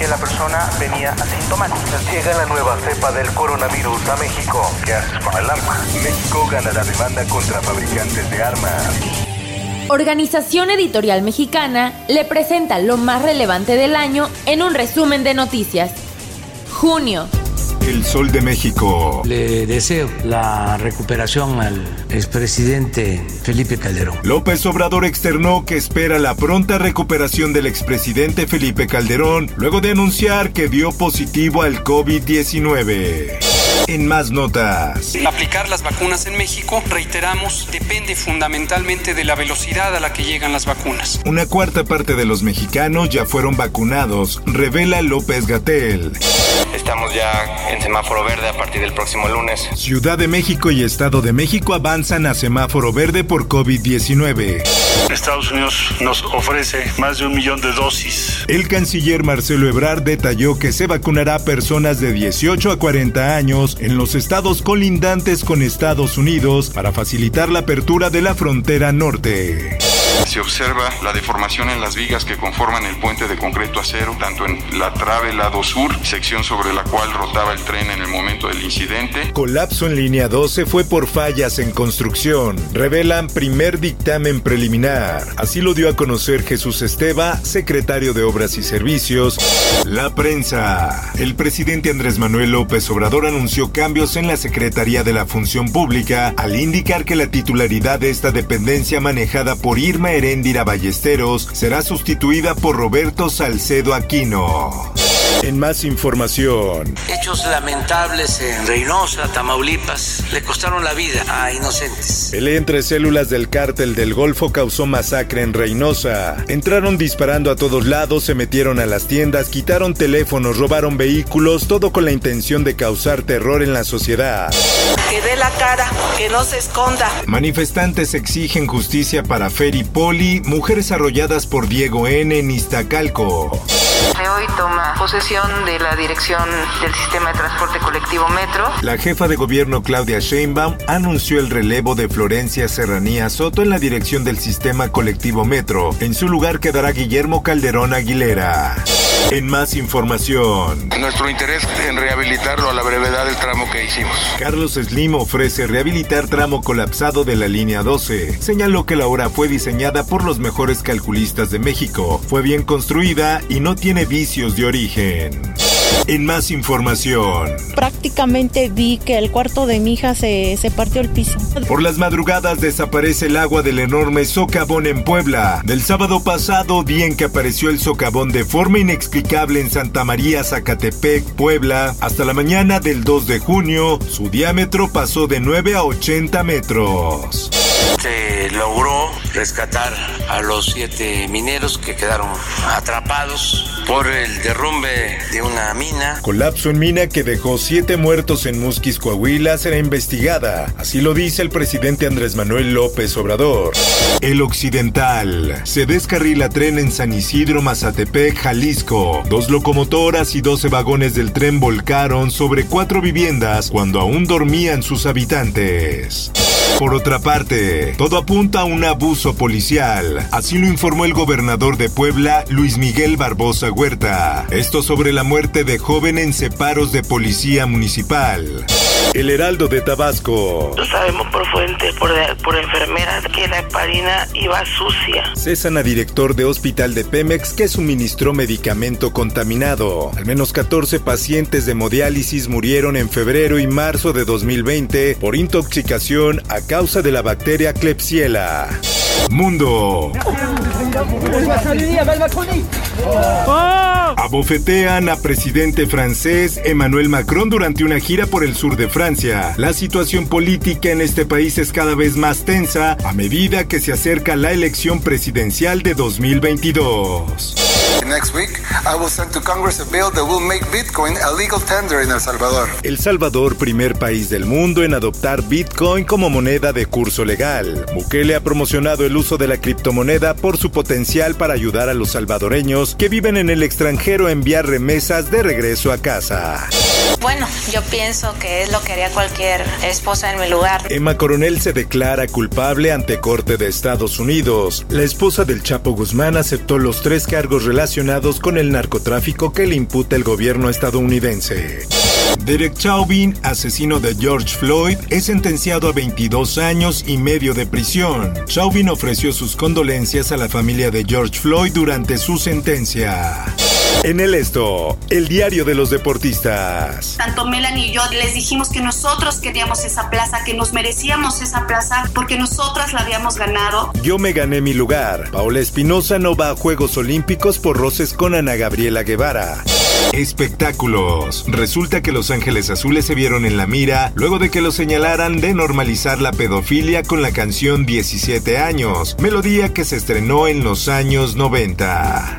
Que la persona venía asintomática. Llega la nueva cepa del coronavirus a México. ¿Qué haces con el arma? México gana la demanda contra fabricantes de armas. Organización Editorial Mexicana le presenta lo más relevante del año en un resumen de noticias. Junio. El Sol de México. Le deseo la recuperación al expresidente Felipe Calderón. López Obrador externó que espera la pronta recuperación del expresidente Felipe Calderón luego de anunciar que dio positivo al COVID-19. En más notas. Aplicar las vacunas en México, reiteramos, depende fundamentalmente de la velocidad a la que llegan las vacunas. Una cuarta parte de los mexicanos ya fueron vacunados, revela López Gatel. Estamos ya en semáforo verde a partir del próximo lunes. Ciudad de México y Estado de México avanzan a semáforo verde por COVID-19. Estados Unidos nos ofrece más de un millón de dosis. El canciller Marcelo Ebrard detalló que se vacunará a personas de 18 a 40 años en los estados colindantes con Estados Unidos para facilitar la apertura de la frontera norte. Se observa la deformación en las vigas que conforman el puente de concreto acero, tanto en la trave lado sur, sección sobre la cual rotaba el tren en el momento del incidente. Colapso en línea 12 fue por fallas en construcción. Revelan primer dictamen preliminar. Así lo dio a conocer Jesús Esteba, secretario de Obras y Servicios. La prensa. El presidente Andrés Manuel López Obrador anunció cambios en la Secretaría de la Función Pública al indicar que la titularidad de esta dependencia manejada por Irma Heréndira Ballesteros será sustituida por Roberto Salcedo Aquino. En más información. Hechos lamentables en Reynosa, Tamaulipas, le costaron la vida a inocentes. Pelea entre células del cártel del Golfo causó masacre en Reynosa. Entraron disparando a todos lados, se metieron a las tiendas, quitaron teléfonos, robaron vehículos, todo con la intención de causar terror en la sociedad. Que dé la cara, que no se esconda. Manifestantes exigen justicia para Feri Poli, mujeres arrolladas por Diego N. en Iztacalco. Hoy toma posesión de la dirección del sistema de transporte colectivo Metro. La jefa de gobierno Claudia Sheinbaum anunció el relevo de Florencia Serranía Soto en la dirección del sistema colectivo Metro. En su lugar quedará Guillermo Calderón Aguilera. En más información. Nuestro interés en rehabilitarlo a la brevedad del tramo que hicimos. Carlos Slim ofrece rehabilitar tramo colapsado de la línea 12. Señaló que la obra fue diseñada por los mejores calculistas de México. Fue bien construida y no tiene vicios de origen. En más información. Prácticamente vi que el cuarto de mi hija se, se, partió el piso. Por las madrugadas desaparece el agua del enorme socavón en Puebla. Del sábado pasado, día en que apareció el socavón de forma inexplicable en Santa María, Zacatepec, Puebla, hasta la mañana del 2 de junio, su diámetro pasó de 9 a 80 metros. Se logró rescatar a los siete mineros que quedaron atrapados por el derrumbe de una mina. Colapso en mina que dejó siete muertos en Musquis, Coahuila, será investigada. Así lo dice el presidente Andrés Manuel López Obrador. El Occidental. Se descarrila tren en San Isidro, Mazatepec, Jalisco. Dos locomotoras y 12 vagones del tren volcaron sobre cuatro viviendas cuando aún dormían sus habitantes. Por otra parte, todo apunta a un abuso policial. Así lo informó el gobernador de Puebla, Luis Miguel Barbosa Huerta. Esto sobre la muerte de joven en separos de policía municipal. El Heraldo de Tabasco. Lo sabemos por fuentes, por, por enfermeras, que la heparina iba sucia. Cesan a director de hospital de Pemex que suministró medicamento contaminado. Al menos 14 pacientes de hemodiálisis murieron en febrero y marzo de 2020 por intoxicación a causa de la bacteria Klebsiella. Mundo. Abofetean a presidente francés Emmanuel Macron durante una gira por el sur de Francia. La situación política en este país es cada vez más tensa a medida que se acerca la elección presidencial de 2022. Next week, I will send to Congress a bill that will make Bitcoin a legal tender in El Salvador. El Salvador, primer país del mundo en adoptar Bitcoin como moneda de curso legal. Bukele ha promocionado el uso de la criptomoneda por su potencial para ayudar a los salvadoreños que viven en el extranjero a enviar remesas de regreso a casa. Bueno, yo pienso que es lo que haría cualquier esposa en mi lugar. Emma Coronel se declara culpable ante Corte de Estados Unidos. La esposa del Chapo Guzmán aceptó los tres cargos relacionados con el narcotráfico que le imputa el gobierno estadounidense. Derek Chauvin, asesino de George Floyd, es sentenciado a 22 años y medio de prisión. Chauvin ofreció sus condolencias a la familia de George Floyd durante su sentencia. En el esto, el diario de los deportistas. Tanto Melanie y yo les dijimos que nosotros queríamos esa plaza, que nos merecíamos esa plaza porque nosotras la habíamos ganado. Yo me gané mi lugar. Paola Espinosa no va a Juegos Olímpicos por roces con Ana Gabriela Guevara. Espectáculos. Resulta que Los Ángeles Azules se vieron en la mira luego de que lo señalaran de normalizar la pedofilia con la canción 17 años, melodía que se estrenó en los años 90.